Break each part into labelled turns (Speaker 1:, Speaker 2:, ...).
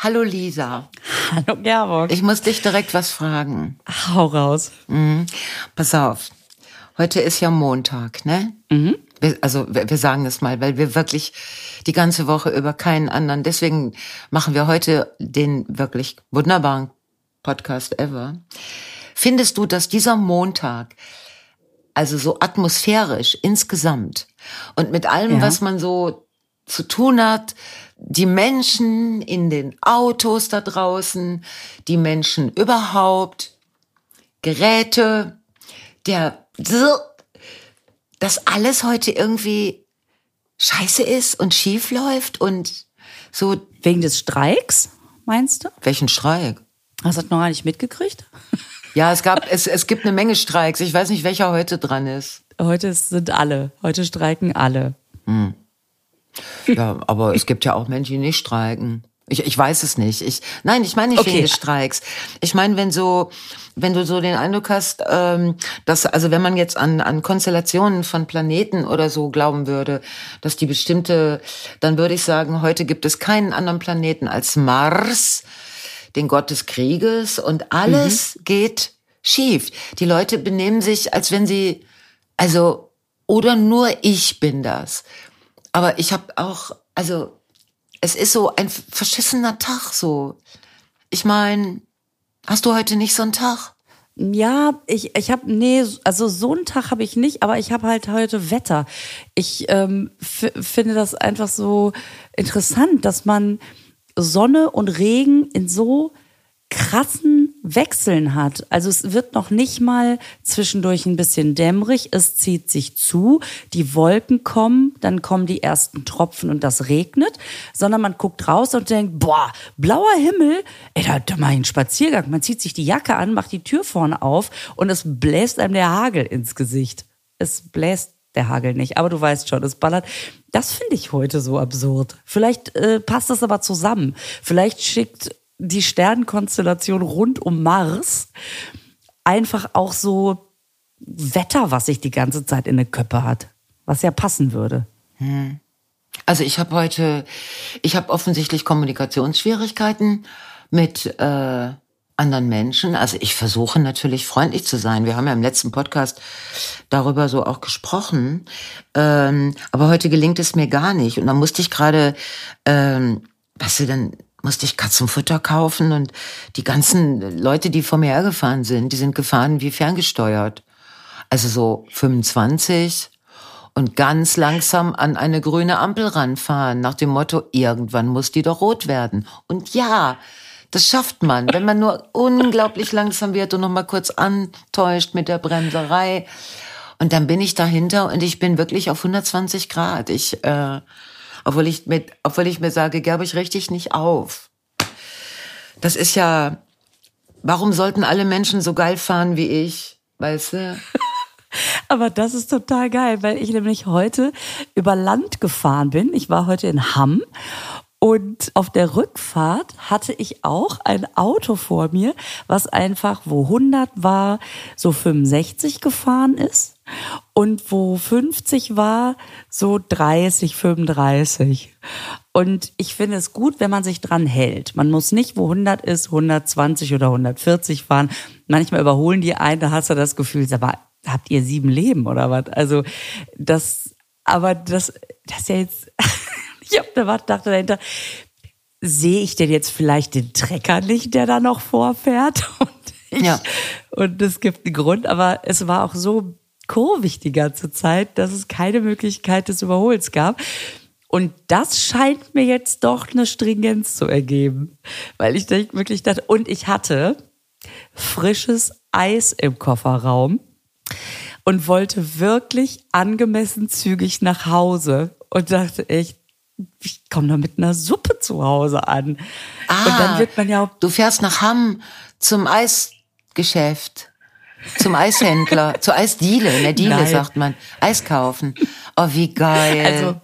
Speaker 1: Hallo Lisa.
Speaker 2: Hallo Gerburg.
Speaker 1: Ich muss dich direkt was fragen.
Speaker 2: Hau raus.
Speaker 1: Mhm. Pass auf. Heute ist ja Montag, ne? Mhm. Wir, also wir, wir sagen es mal, weil wir wirklich die ganze Woche über keinen anderen. Deswegen machen wir heute den wirklich wunderbaren Podcast ever. Findest du, dass dieser Montag, also so atmosphärisch insgesamt und mit allem, ja. was man so zu tun hat, die Menschen in den Autos da draußen, die Menschen überhaupt, Geräte, der, dass alles heute irgendwie scheiße ist und schief läuft und so.
Speaker 2: Wegen des Streiks, meinst du?
Speaker 1: Welchen Streik?
Speaker 2: Hast du das noch gar nicht mitgekriegt?
Speaker 1: Ja, es gab, es, es gibt eine Menge Streiks. Ich weiß nicht, welcher heute dran ist.
Speaker 2: Heute sind alle. Heute streiken alle. Hm.
Speaker 1: Ja, aber es gibt ja auch Menschen, die nicht streiken. Ich, ich weiß es nicht. Ich, nein, ich meine nicht okay. wegen des Streiks. Ich meine, wenn so, wenn du so den Eindruck hast, ähm, dass, also wenn man jetzt an, an Konstellationen von Planeten oder so glauben würde, dass die bestimmte, dann würde ich sagen, heute gibt es keinen anderen Planeten als Mars, den Gott des Krieges und alles mhm. geht schief. Die Leute benehmen sich, als wenn sie, also, oder nur ich bin das. Aber ich habe auch, also es ist so ein verschissener Tag so. Ich meine, hast du heute nicht so einen Tag?
Speaker 2: Ja, ich, ich habe, nee, also so einen Tag habe ich nicht, aber ich habe halt heute Wetter. Ich ähm, finde das einfach so interessant, dass man Sonne und Regen in so krassen Wechseln hat. Also es wird noch nicht mal zwischendurch ein bisschen dämmerig, es zieht sich zu, die Wolken kommen, dann kommen die ersten Tropfen und das regnet, sondern man guckt raus und denkt, boah, blauer Himmel, ey, da, da mach ich einen Spaziergang. Man zieht sich die Jacke an, macht die Tür vorne auf und es bläst einem der Hagel ins Gesicht. Es bläst der Hagel nicht, aber du weißt schon, es ballert. Das finde ich heute so absurd. Vielleicht äh, passt das aber zusammen. Vielleicht schickt die Sternkonstellation rund um Mars einfach auch so Wetter, was sich die ganze Zeit in der Köppe hat, was ja passen würde. Hm.
Speaker 1: Also ich habe heute, ich habe offensichtlich Kommunikationsschwierigkeiten mit äh, anderen Menschen. Also ich versuche natürlich freundlich zu sein. Wir haben ja im letzten Podcast darüber so auch gesprochen. Ähm, aber heute gelingt es mir gar nicht. Und dann musste ich gerade, ähm, weißt du, dann musste ich Katzenfutter kaufen und die ganzen Leute, die vor mir hergefahren sind, die sind gefahren wie ferngesteuert. Also so 25 und ganz langsam an eine grüne Ampel ranfahren, nach dem Motto, irgendwann muss die doch rot werden. Und ja, das schafft man, wenn man nur unglaublich langsam wird und noch mal kurz antäuscht mit der Bremserei. Und dann bin ich dahinter und ich bin wirklich auf 120 Grad. Ich äh, obwohl ich mit, obwohl ich mir sage, Gerbe, ich richte dich nicht auf. Das ist ja, warum sollten alle Menschen so geil fahren wie ich? Weißt du?
Speaker 2: Aber das ist total geil, weil ich nämlich heute über Land gefahren bin. Ich war heute in Hamm und auf der Rückfahrt hatte ich auch ein Auto vor mir, was einfach, wo 100 war, so 65 gefahren ist und wo 50 war, so 30, 35. Und ich finde es gut, wenn man sich dran hält. Man muss nicht, wo 100 ist, 120 oder 140 fahren. Manchmal überholen die einen, da hast du das Gefühl, aber habt ihr sieben Leben oder was? Also das, aber das, das ist ja jetzt, ich hab da dachte dahinter, sehe ich denn jetzt vielleicht den Trecker nicht, der da noch vorfährt? Und ich, ja. Und es gibt einen Grund, aber es war auch so kurvig die ganze Zeit, dass es keine Möglichkeit des Überholens gab. Und das scheint mir jetzt doch eine Stringenz zu ergeben, weil ich wirklich dachte, und ich hatte frisches Eis im Kofferraum und wollte wirklich angemessen zügig nach Hause und dachte echt, ich komme doch mit einer Suppe zu Hause an.
Speaker 1: Ah, und dann wird man ja auch du fährst nach Hamm zum Eisgeschäft. Zum Eishändler, zur Eisdiele, in der Diele Nein. sagt man. Eis kaufen. Oh, wie geil.
Speaker 2: Also,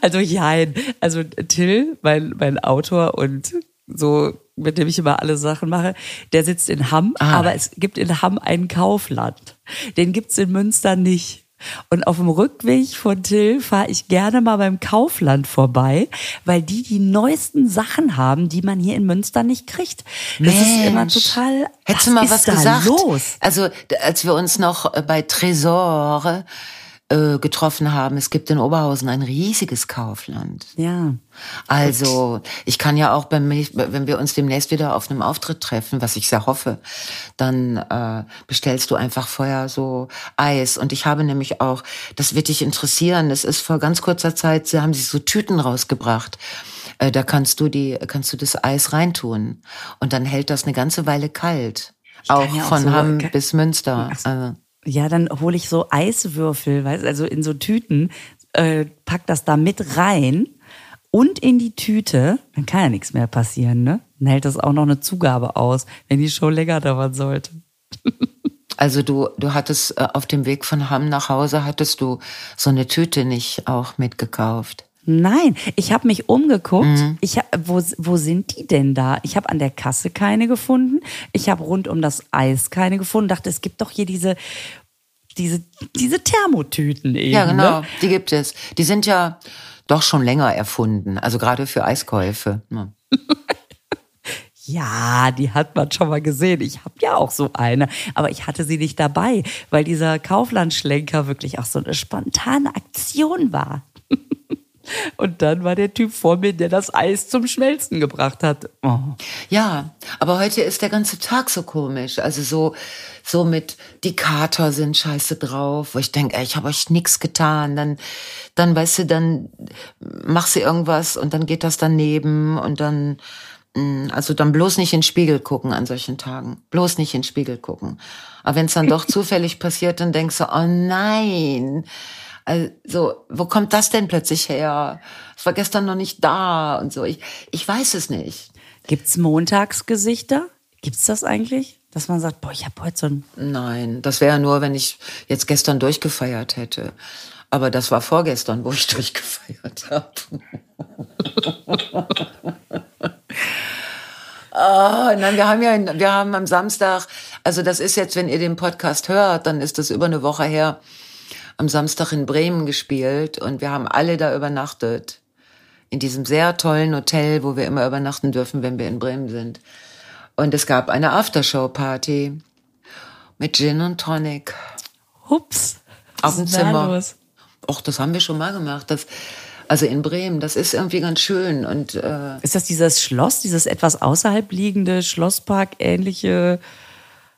Speaker 2: also jein. Also Till, mein, mein Autor und so, mit dem ich immer alle Sachen mache, der sitzt in Hamm, ah. aber es gibt in Hamm einen Kaufland. Den gibt's in Münster nicht. Und auf dem Rückweg von Till fahre ich gerne mal beim Kaufland vorbei, weil die die neuesten Sachen haben, die man hier in Münster nicht kriegt. Das
Speaker 1: Mensch.
Speaker 2: ist immer total.
Speaker 1: Hättest du mal was gesagt?
Speaker 2: Los?
Speaker 1: Also, als wir uns noch äh, bei Tresor äh, getroffen haben, es gibt in Oberhausen ein riesiges Kaufland.
Speaker 2: Ja.
Speaker 1: Also, ich kann ja auch, beim, wenn wir uns demnächst wieder auf einem Auftritt treffen, was ich sehr hoffe, dann äh, bestellst du einfach vorher so Eis. Und ich habe nämlich auch, das wird dich interessieren, es ist vor ganz kurzer Zeit, sie haben sich so Tüten rausgebracht. Äh, da kannst du die, kannst du das Eis reintun. Und dann hält das eine ganze Weile kalt. Auch
Speaker 2: ja auch
Speaker 1: von
Speaker 2: so-
Speaker 1: Hamm
Speaker 2: kann-
Speaker 1: bis Münster. Also,
Speaker 2: Ja, dann hole ich so Eiswürfel, weißt, also in so Tüten, äh, pack das da mit rein und in die Tüte. Dann kann ja nichts mehr passieren, ne? Dann hält das auch noch eine Zugabe aus, wenn die Show länger dauern sollte.
Speaker 1: also du, du hattest äh, auf dem Weg von Hamm nach Hause, hattest du so eine Tüte nicht auch mitgekauft.
Speaker 2: Nein, ich habe mich umgeguckt. Ich hab, wo, wo sind die denn da? Ich habe an der Kasse keine gefunden. Ich habe rund um das Eis keine gefunden. Dachte, es gibt doch hier diese diese diese Thermotüten eben.
Speaker 1: Ja, genau,
Speaker 2: Ne?
Speaker 1: die gibt es. Die sind ja doch schon länger erfunden, also gerade für Eiskäufe. Ja.
Speaker 2: Ja, die hat man schon mal gesehen. Ich habe ja auch so eine, aber ich hatte sie nicht dabei, weil dieser Kauflandschlenker wirklich auch so eine spontane Aktion war. Und dann war der Typ vor mir, der das Eis zum Schmelzen gebracht hat. Oh.
Speaker 1: Ja, aber heute ist der ganze Tag so komisch. Also so, so mit, die Kater sind scheiße drauf, wo ich denke, ich habe euch nix getan. Dann, dann, weißt du, dann machst du irgendwas und dann geht das daneben und dann, mh, also dann bloß nicht in den Spiegel gucken an solchen Tagen. Bloß nicht in den Spiegel gucken. Aber wenn es dann doch zufällig passiert, dann denkst du, oh nein. Also, wo kommt das denn plötzlich her? Es war gestern noch nicht da und so. Ich, ich weiß es nicht.
Speaker 2: Gibt's Montagsgesichter? Gibt's das eigentlich? Dass man sagt, boah, ich habe heute so ein
Speaker 1: Nein, das wäre nur, wenn ich jetzt gestern durchgefeiert hätte. Aber das war vorgestern, wo ich durchgefeiert habe. Ah, nein, wir haben ja, wir haben am Samstag, also das ist jetzt, wenn ihr den Podcast hört, dann ist das über eine Woche her, am Samstag in Bremen gespielt und wir haben alle da übernachtet. In diesem sehr tollen Hotel, wo wir immer übernachten dürfen, wenn wir in Bremen sind. Und es gab eine Aftershow-Party mit Gin und Tonic
Speaker 2: Hups.
Speaker 1: auf dem Zimmer. Och, das haben wir schon mal gemacht. Das, also in Bremen, das ist irgendwie ganz schön. Und äh,
Speaker 2: Ist das dieses Schloss, dieses etwas außerhalb liegende Schlosspark-ähnliche,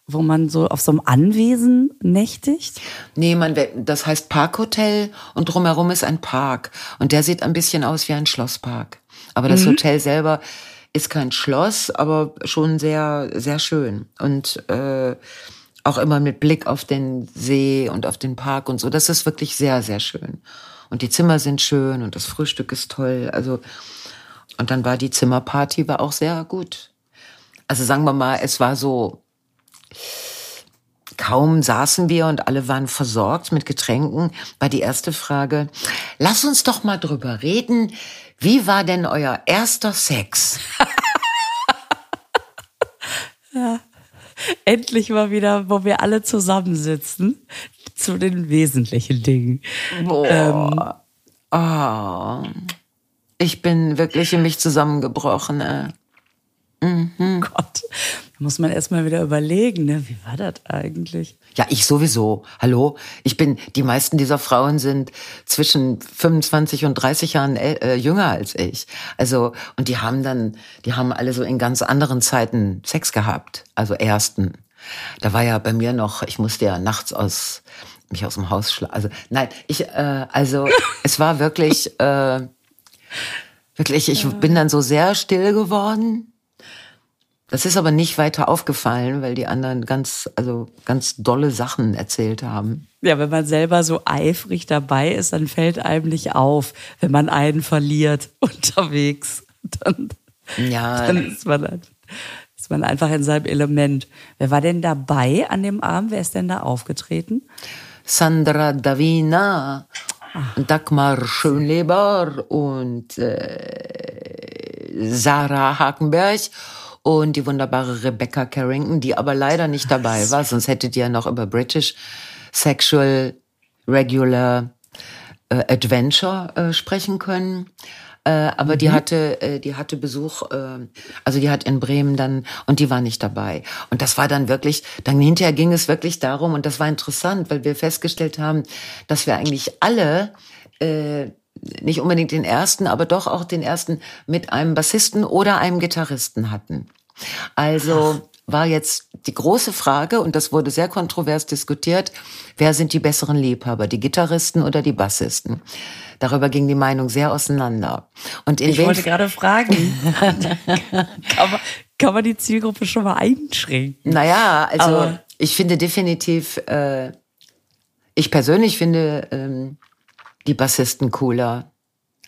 Speaker 2: wo man so auf so einem Anwesen nächtigt?
Speaker 1: nee, man, das heißt Parkhotel und drumherum ist ein Park. Und der sieht ein bisschen aus wie ein Schlosspark. Aber das Hotel selber ist kein Schloss, aber schon sehr, sehr schön. Und äh, auch immer mit Blick auf den See und auf den Park und so. Das ist wirklich sehr, sehr schön. Und die Zimmer sind schön und das Frühstück ist toll. Also, und dann war die Zimmerparty war auch sehr gut. Also sagen wir mal, es war so, kaum saßen wir und alle waren versorgt mit Getränken, war die erste Frage, lass uns doch mal drüber reden, wie war denn euer erster Sex?
Speaker 2: Endlich mal wieder, wo wir alle zusammensitzen, zu den wesentlichen Dingen.
Speaker 1: Boah. Oh. Ich bin wirklich in mich zusammengebrochen. Äh.
Speaker 2: Gott, da muss man erstmal wieder überlegen, ne? wie war das eigentlich?
Speaker 1: Ja, ich sowieso. Hallo? Ich bin, die meisten dieser Frauen sind zwischen 25 und 30 Jahren äh, jünger als ich. Also, und die haben dann, die haben alle so in ganz anderen Zeiten Sex gehabt. Also ersten. Da war ja bei mir noch, ich musste ja nachts aus, mich aus dem Haus schlagen. Also, nein, ich, äh, also, es war wirklich, äh, wirklich, ich bin dann so sehr still geworden. Das ist aber nicht weiter aufgefallen, weil die anderen ganz, also ganz dolle Sachen erzählt haben.
Speaker 2: Ja, wenn man selber so eifrig dabei ist, dann fällt einem nicht auf, wenn man einen verliert unterwegs. Dann,
Speaker 1: Ja,
Speaker 2: dann ist man, ist man einfach in seinem Element. Wer war denn dabei an dem Abend? Wer ist denn da aufgetreten?
Speaker 1: Sandra Davina, Dagmar Schönleber und äh, Sarah Hakenberg und die wunderbare Rebecca Carrington, die aber leider nicht dabei war, sonst hättet ihr ja noch über British Sexual Regular äh, Adventure äh, sprechen können. Äh, aber mhm. die hatte, äh, die hatte Besuch, äh, also die hat in Bremen dann und die war nicht dabei. Und das war dann wirklich, dann hinterher ging es wirklich darum und das war interessant, weil wir festgestellt haben, dass wir eigentlich alle äh, nicht unbedingt den ersten, aber doch auch den ersten mit einem Bassisten oder einem Gitarristen hatten. Also war jetzt die große Frage, und das wurde sehr kontrovers diskutiert, wer sind die besseren Liebhaber, die Gitarristen oder die Bassisten? Darüber ging die Meinung sehr auseinander.
Speaker 2: Und in ich wollte gerade fragen, kann, man, kann man die Zielgruppe schon mal einschränken?
Speaker 1: Naja, also Aber ich finde definitiv, äh, ich persönlich finde ähm, die Bassisten cooler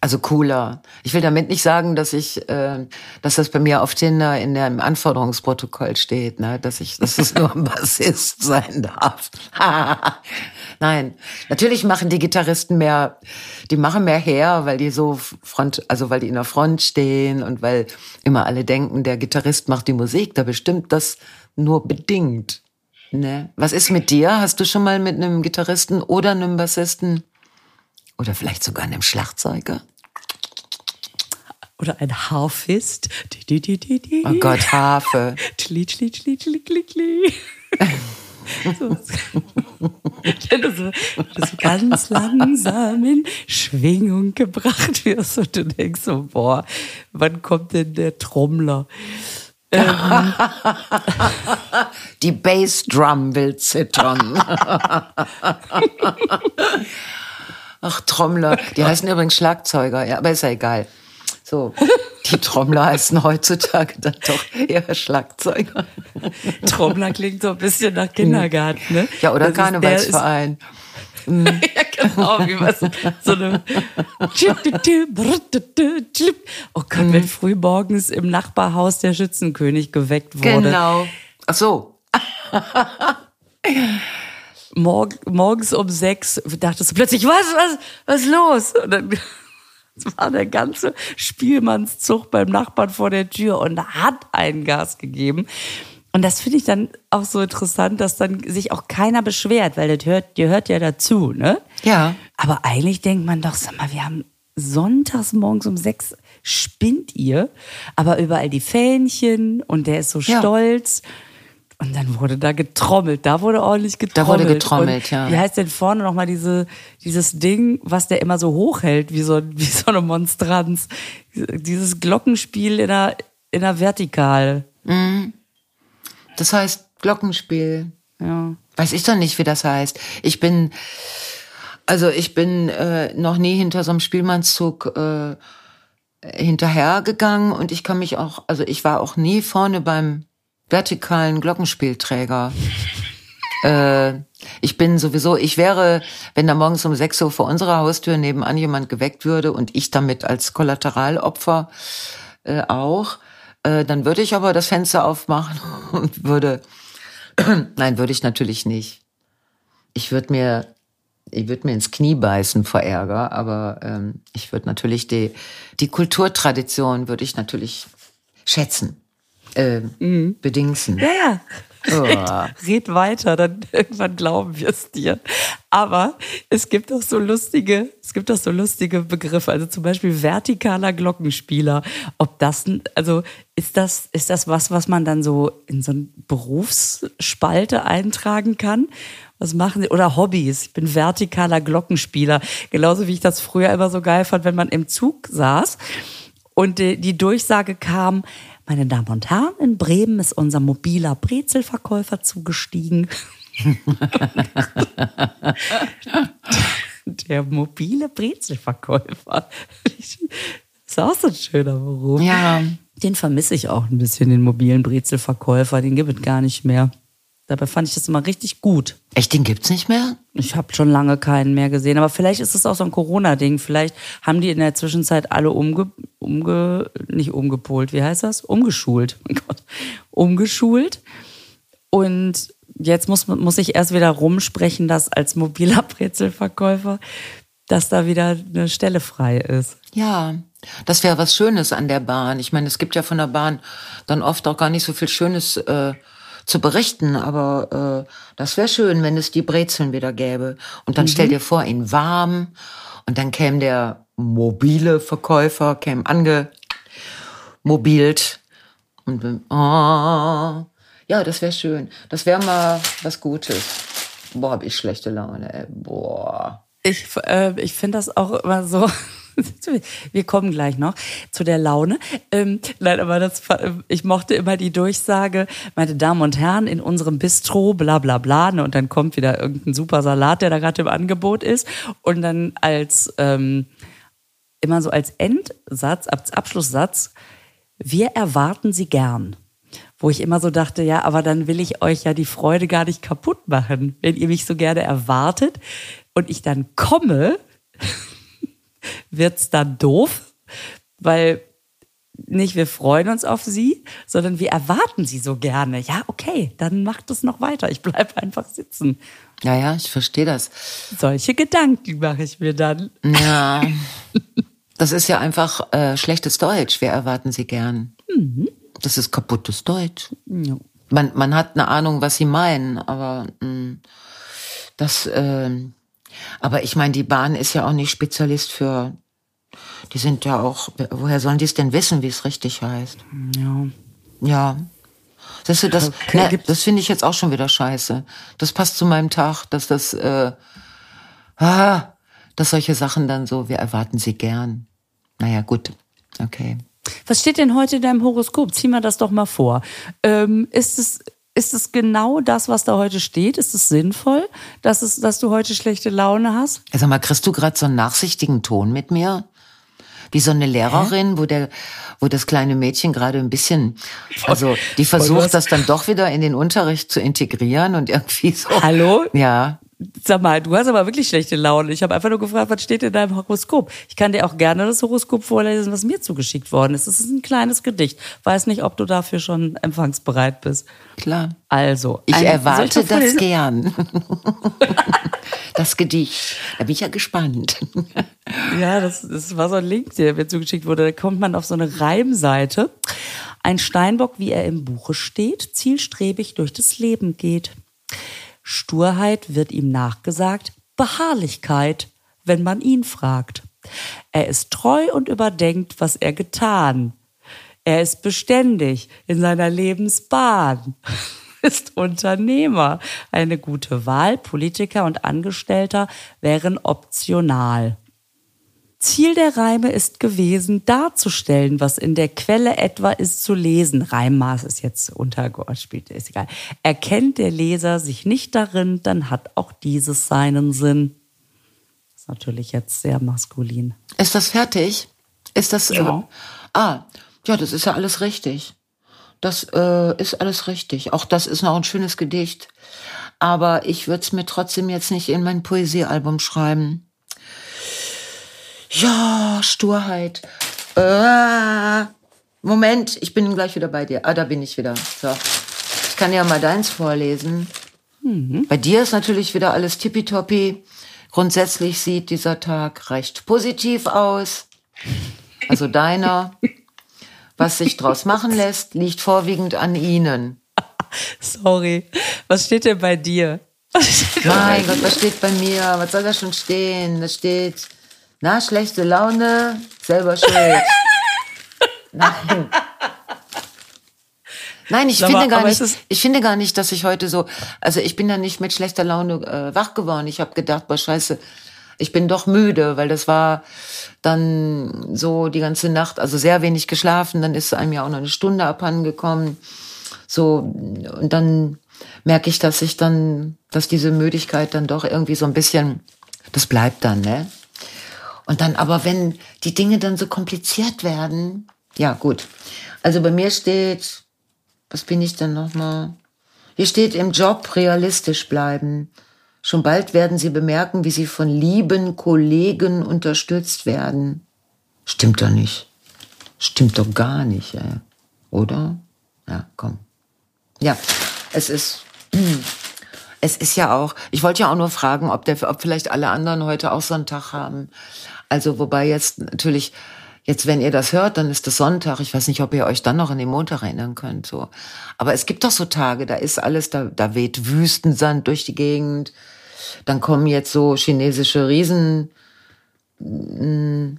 Speaker 1: also cooler. Ich will damit nicht sagen, dass ich, äh, dass das bei mir auf Tinder in dem Anforderungsprotokoll steht, ne, dass ich, dass es nur ein Bassist sein darf. Nein, natürlich machen die Gitarristen mehr, die machen mehr her, weil die so Front, also weil die in der Front stehen und weil immer alle denken, der Gitarrist macht die Musik. Da bestimmt das nur bedingt. Ne? Was ist mit dir? Hast du schon mal mit einem Gitarristen oder einem Bassisten oder vielleicht sogar einem Schlagzeuger?
Speaker 2: Oder ein Harfist.
Speaker 1: Oh Gott, Harfe.
Speaker 2: Tli, tli, tli, tli, tli, tli. So, du so ganz langsam in Schwingung gebracht wirst und du denkst so, boah, wann kommt denn der Trommler? Ähm,
Speaker 1: Die Bassdrum will zittern. Ach, Trommler. Die heißen übrigens Schlagzeuger, ja, aber ist ja egal. So, die Trommler heißen heutzutage dann doch eher Schlagzeuger.
Speaker 2: Trommler klingt so ein bisschen nach Kindergarten, ne?
Speaker 1: Ja, oder das Karnevalsverein.
Speaker 2: ja, genau, wie was so eine. Oh Gott, wenn früh morgens im Nachbarhaus der Schützenkönig geweckt wurde.
Speaker 1: Genau. Ach so.
Speaker 2: Morg morgens um sechs dachtest du plötzlich, was, was, was ist los? Und dann war der ganze Spielmannszug beim Nachbarn vor der Tür und hat einen Gas gegeben. Und das finde ich dann auch so interessant, dass dann sich auch keiner beschwert, weil das hört, ihr hört ja dazu, ne?
Speaker 1: Ja.
Speaker 2: Aber eigentlich denkt man doch, sag mal, wir haben sonntags morgens um sechs spinnt ihr, aber überall die Fähnchen und der ist so ja. stolz. Und dann wurde da getrommelt, da wurde ordentlich getrommelt.
Speaker 1: Da wurde getrommelt,
Speaker 2: und
Speaker 1: ja.
Speaker 2: Wie heißt denn vorne nochmal diese, dieses Ding, was der immer so hochhält, wie so, wie so eine Monstranz? Dieses Glockenspiel in der, in der Vertikal.
Speaker 1: Mhm. Das heißt Glockenspiel.
Speaker 2: Ja.
Speaker 1: Weiß ich doch nicht, wie das heißt. Ich bin, also ich bin äh, noch nie hinter so einem Spielmannszug äh, hinterhergegangen und ich kann mich auch, also ich war auch nie vorne beim vertikalen Glockenspielträger. äh, ich bin sowieso, ich wäre, wenn da morgens um 6 Uhr vor unserer Haustür nebenan jemand geweckt würde und ich damit als Kollateralopfer äh, auch, äh, dann würde ich aber das Fenster aufmachen und würde, nein, würde ich natürlich nicht. Ich würde mir, ich würde mir ins Knie beißen vor Ärger, aber ähm, ich würde natürlich die, die Kulturtradition würde ich natürlich schätzen äh, mhm. bedingsen.
Speaker 2: Ja, ja. Oh. Red, red, weiter, dann irgendwann glauben wir es dir. Aber es gibt auch so lustige, es gibt auch so lustige Begriffe. Also zum Beispiel vertikaler Glockenspieler. Ob das, also ist das, ist das was, was man dann so in so eine Berufsspalte eintragen kann? Was machen Sie? Oder Hobbys. Ich bin vertikaler Glockenspieler. Genauso wie ich das früher immer so geil fand, wenn man im Zug saß und die, die Durchsage kam, meine Damen und Herren, in Bremen ist unser mobiler Brezelverkäufer zugestiegen. Der mobile Brezelverkäufer. Ist auch so ein schöner Beruf.
Speaker 1: Ja.
Speaker 2: Den vermisse ich auch ein bisschen, den mobilen Brezelverkäufer. Den gibt es gar nicht mehr. Dabei fand ich das immer richtig gut.
Speaker 1: Echt, den gibt's nicht mehr?
Speaker 2: Ich habe schon lange keinen mehr gesehen. Aber vielleicht ist es auch so ein Corona-Ding. Vielleicht haben die in der Zwischenzeit alle umge, umge, nicht umgepolt, wie heißt das? Umgeschult. Oh Gott. Umgeschult. Und jetzt muss, muss ich erst wieder rumsprechen, dass als mobiler Brezelverkäufer, dass da wieder eine Stelle frei ist.
Speaker 1: Ja, das wäre was Schönes an der Bahn. Ich meine, es gibt ja von der Bahn dann oft auch gar nicht so viel Schönes. Äh zu berichten, aber äh, das wäre schön, wenn es die Brezeln wieder gäbe. Und dann mhm. stell dir vor, in warm und dann käme der mobile Verkäufer, käme angemobilt und oh, ja, das wäre schön. Das wäre mal was Gutes. Boah, hab ich schlechte Laune, ey. Boah.
Speaker 2: Ich, äh, ich finde das auch immer so. Wir kommen gleich noch zu der Laune. Ähm, nein, aber das, ich mochte immer die Durchsage, meine Damen und Herren, in unserem Bistro, bla bla bla. Ne, und dann kommt wieder irgendein super Salat, der da gerade im Angebot ist. Und dann als ähm, immer so als Endsatz, als Abschlusssatz, wir erwarten Sie gern wo ich immer so dachte, ja, aber dann will ich euch ja die Freude gar nicht kaputt machen, wenn ihr mich so gerne erwartet und ich dann komme, wird's dann doof, weil nicht wir freuen uns auf sie, sondern wir erwarten sie so gerne. Ja, okay, dann macht es noch weiter. Ich bleib einfach sitzen.
Speaker 1: Ja, ja, ich verstehe das.
Speaker 2: Solche Gedanken mache ich mir dann.
Speaker 1: Ja. Das ist ja einfach äh, schlechtes Deutsch. Wir erwarten sie gern. Mhm. Das ist kaputtes Deutsch. Ja. Man, man hat eine Ahnung, was sie meinen, aber mh, mm, das. Äh, aber ich meine, die Bahn ist ja auch nicht Spezialist für. Die sind ja auch. Woher sollen die es denn wissen, wie es richtig heißt?
Speaker 2: Ja.
Speaker 1: Ja. Siehst du, das, okay, ne, das finde ich jetzt auch schon wieder scheiße. Das passt zu meinem Tag, dass das, äh, ah, dass solche Sachen dann so, wir erwarten sie gern. Naja, gut. Okay.
Speaker 2: Was steht denn heute in deinem Horoskop? Zieh mal das doch mal vor. Ähm, ist es ist es genau das, was da heute steht? Ist es sinnvoll, dass, es, dass du heute schlechte Laune hast?
Speaker 1: Also mal, kriegst du gerade so einen nachsichtigen Ton mit mir? Wie so eine Lehrerin, Hä? wo der, wo das kleine Mädchen gerade ein bisschen, also die versucht das dann doch wieder in den Unterricht zu integrieren und irgendwie so.
Speaker 2: Hallo?
Speaker 1: Ja.
Speaker 2: Sag mal, du hast aber wirklich schlechte Laune. Ich habe einfach nur gefragt, was steht in deinem Horoskop? Ich kann dir auch gerne das Horoskop vorlesen, was mir zugeschickt worden ist. Das ist ein kleines Gedicht. Weiß nicht, ob du dafür schon empfangsbereit bist.
Speaker 1: Klar.
Speaker 2: Also.
Speaker 1: Ich erwarte das gern. das Gedicht. Da bin ich ja gespannt.
Speaker 2: ja, das, das war so ein Link, der mir zugeschickt wurde. Da kommt man auf so eine Reimseite. Ein Steinbock, wie er im Buche steht, zielstrebig durch das Leben geht. Sturheit wird ihm nachgesagt, Beharrlichkeit, wenn man ihn fragt. Er ist treu und überdenkt, was er getan. Er ist beständig in seiner Lebensbahn, ist Unternehmer. Eine gute Wahl, Politiker und Angestellter wären optional. Ziel der Reime ist gewesen, darzustellen, was in der Quelle etwa ist zu lesen. Reimmaß ist jetzt untergespielt, ist egal. Erkennt der Leser sich nicht darin, dann hat auch dieses seinen Sinn. Das ist natürlich jetzt sehr maskulin.
Speaker 1: Ist das fertig? Ist das. Ja. Äh, ah, ja, das ist ja alles richtig. Das äh, ist alles richtig. Auch das ist noch ein schönes Gedicht. Aber ich würde es mir trotzdem jetzt nicht in mein Poesiealbum schreiben. Ja, Sturheit. Äh, Moment, ich bin gleich wieder bei dir. Ah, da bin ich wieder. So. Ich kann ja mal deins vorlesen. Mhm. Bei dir ist natürlich wieder alles tippitoppi. Grundsätzlich sieht dieser Tag recht positiv aus. Also deiner. Was sich draus machen lässt, liegt vorwiegend an Ihnen.
Speaker 2: Sorry. Was steht denn bei dir?
Speaker 1: Mein Gott, was steht bei mir? Was soll da schon stehen? Da steht, na, schlechte Laune, selber schuld. Nein. Nein, ich finde gar nicht, ich finde gar nicht, dass ich heute so, also ich bin da nicht mit schlechter Laune äh, wach geworden. Ich habe gedacht, boah, scheiße, ich bin doch müde, weil das war dann so die ganze Nacht, also sehr wenig geschlafen, dann ist einem ja auch noch eine Stunde abhanden gekommen. So, und dann merke ich, dass ich dann, dass diese Müdigkeit dann doch irgendwie so ein bisschen, das bleibt dann, ne? Und dann aber, wenn die Dinge dann so kompliziert werden, ja gut. Also bei mir steht, was bin ich denn nochmal? Hier steht im Job realistisch bleiben. Schon bald werden Sie bemerken, wie Sie von lieben Kollegen unterstützt werden. Stimmt doch nicht. Stimmt doch gar nicht, ey. oder? Ja, komm. Ja, es ist, es ist ja auch, ich wollte ja auch nur fragen, ob, der, ob vielleicht alle anderen heute auch so einen Tag haben. Also wobei jetzt natürlich Jetzt, wenn ihr das hört, dann ist es Sonntag. Ich weiß nicht, ob ihr euch dann noch an den Montag erinnern könnt. So, aber es gibt doch so Tage, da ist alles, da, da weht Wüstensand durch die Gegend. Dann kommen jetzt so chinesische Riesen, mm,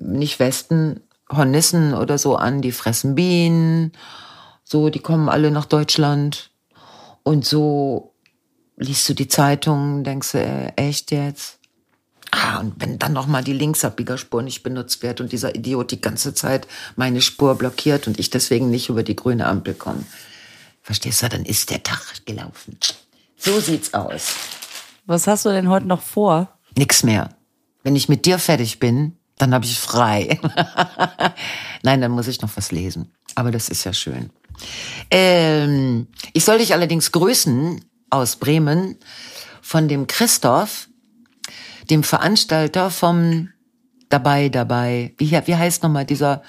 Speaker 1: nicht Westen, Hornissen oder so an, die fressen Bienen. So, die kommen alle nach Deutschland. Und so liest du die Zeitung, denkst du, äh, echt jetzt? Ah, und wenn dann noch mal die Linksabbiegerspur nicht benutzt wird und dieser Idiot die ganze Zeit meine Spur blockiert und ich deswegen nicht über die grüne Ampel komme. Verstehst du, dann ist der Tag gelaufen. So sieht's aus.
Speaker 2: Was hast du denn heute noch vor?
Speaker 1: Nix mehr. Wenn ich mit dir fertig bin, dann habe ich frei. Nein, dann muss ich noch was lesen. Aber das ist ja schön. Ähm, ich soll dich allerdings grüßen aus Bremen von dem Christoph, dem Veranstalter vom Dabei, Dabei. Wie, wie heißt nochmal dieser?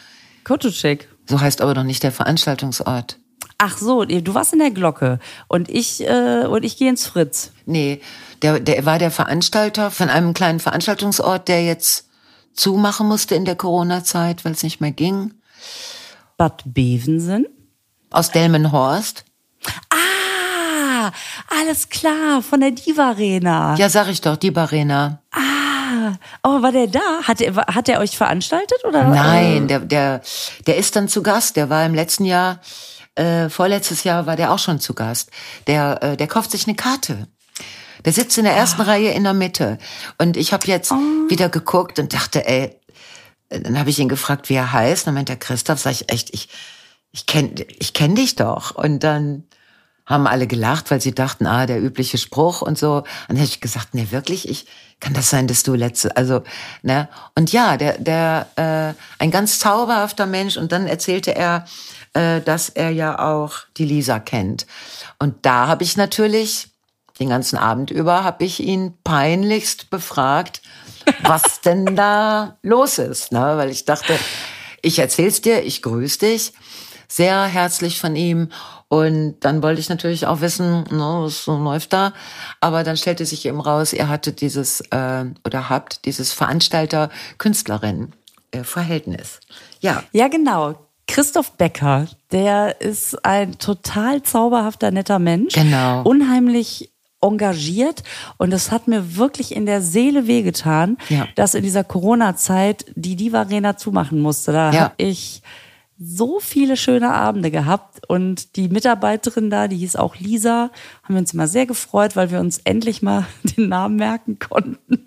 Speaker 2: Kotuschek.
Speaker 1: So heißt aber doch nicht der Veranstaltungsort.
Speaker 2: Ach so, du warst in der Glocke und ich äh, und ich gehe ins Fritz.
Speaker 1: Nee, der, der war der Veranstalter von einem kleinen Veranstaltungsort, der jetzt zumachen musste in der Corona-Zeit, weil es nicht mehr ging.
Speaker 2: Bad Bevensen?
Speaker 1: Aus Delmenhorst.
Speaker 2: Ah, alles klar, von der Diva Arena.
Speaker 1: Ja, sag ich doch, Diva Arena.
Speaker 2: Ah, oh, war der da? Hat er, hat er euch veranstaltet oder?
Speaker 1: Nein, der, der, der ist dann zu Gast. Der war im letzten Jahr, äh, vorletztes Jahr war der auch schon zu Gast. Der, äh, der kauft sich eine Karte. Der sitzt in der ersten oh. Reihe in der Mitte. Und ich habe jetzt oh. wieder geguckt und dachte, ey, dann habe ich ihn gefragt, wie er heißt. Dann meint der Christoph, sag ich echt, ich, ich kenn, ich kenn dich doch. Und dann haben alle gelacht, weil sie dachten, ah, der übliche Spruch und so. Und dann habe ich gesagt, nee, wirklich, ich kann das sein, dass du letzte, also, ne? Und ja, der, der, äh, ein ganz zauberhafter Mensch. Und dann erzählte er, äh, dass er ja auch die Lisa kennt. Und da habe ich natürlich den ganzen Abend über habe ich ihn peinlichst befragt, was denn da los ist, ne? weil ich dachte, ich erzähl's dir, ich grüße dich, sehr herzlich von ihm und dann wollte ich natürlich auch wissen, ne, was so läuft da. Aber dann stellte sich eben raus, ihr hattet dieses äh, oder habt dieses Veranstalter-Künstlerin-Verhältnis. Ja.
Speaker 2: Ja, genau. Christoph Becker, der ist ein total zauberhafter, netter Mensch.
Speaker 1: Genau.
Speaker 2: Unheimlich engagiert und es hat mir wirklich in der Seele wehgetan, ja. dass in dieser Corona-Zeit die Diva Arena zumachen musste. Da ja. habe ich so viele schöne Abende gehabt und die Mitarbeiterin da, die hieß auch Lisa, haben wir uns immer sehr gefreut, weil wir uns endlich mal den Namen merken konnten.